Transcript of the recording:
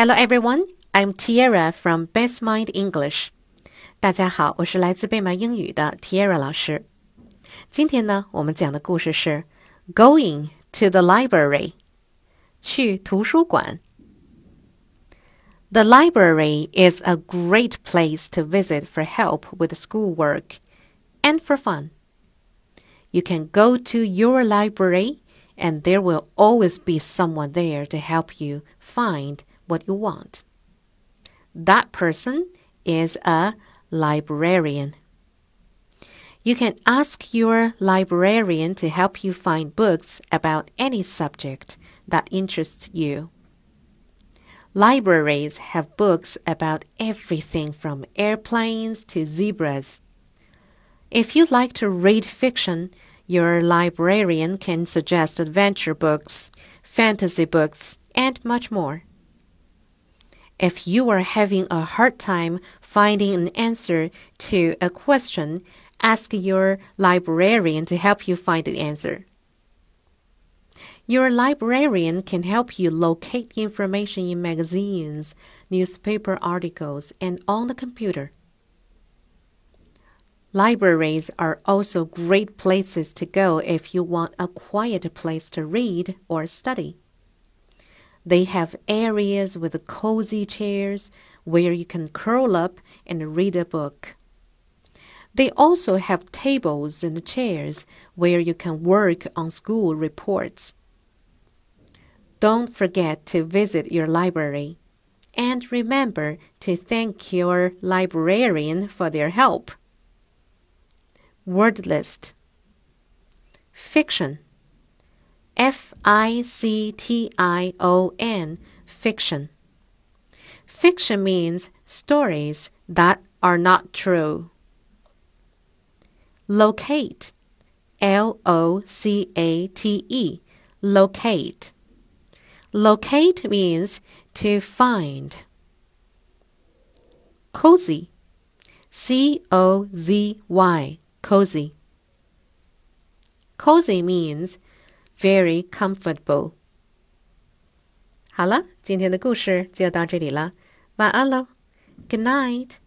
Hello everyone, I'm Tiara from Best Mind English. 大家好，我是来自贝玛英语的 Tiara 老师。今天呢，我们讲的故事是 Going to the library，去图书馆。The library is a great place to visit for help with schoolwork and for fun. You can go to your library and there will always be someone there to help you find what you want. That person is a librarian. You can ask your librarian to help you find books about any subject that interests you. Libraries have books about everything from airplanes to zebras. If you like to read fiction, your librarian can suggest adventure books, fantasy books, and much more. If you are having a hard time finding an answer to a question, ask your librarian to help you find the answer. Your librarian can help you locate information in magazines, newspaper articles, and on the computer. Libraries are also great places to go if you want a quiet place to read or study. They have areas with cozy chairs where you can curl up and read a book. They also have tables and chairs where you can work on school reports. Don't forget to visit your library. And remember to thank your librarian for their help. Word list Fiction F I C T I O N Fiction Fiction means stories that are not true. Locate L O C A T E Locate Locate means to find. Cozy C O Z Y cozy. Cozy means very comfortable. 好了，今天的故事就到这里了，晚安喽，Good night。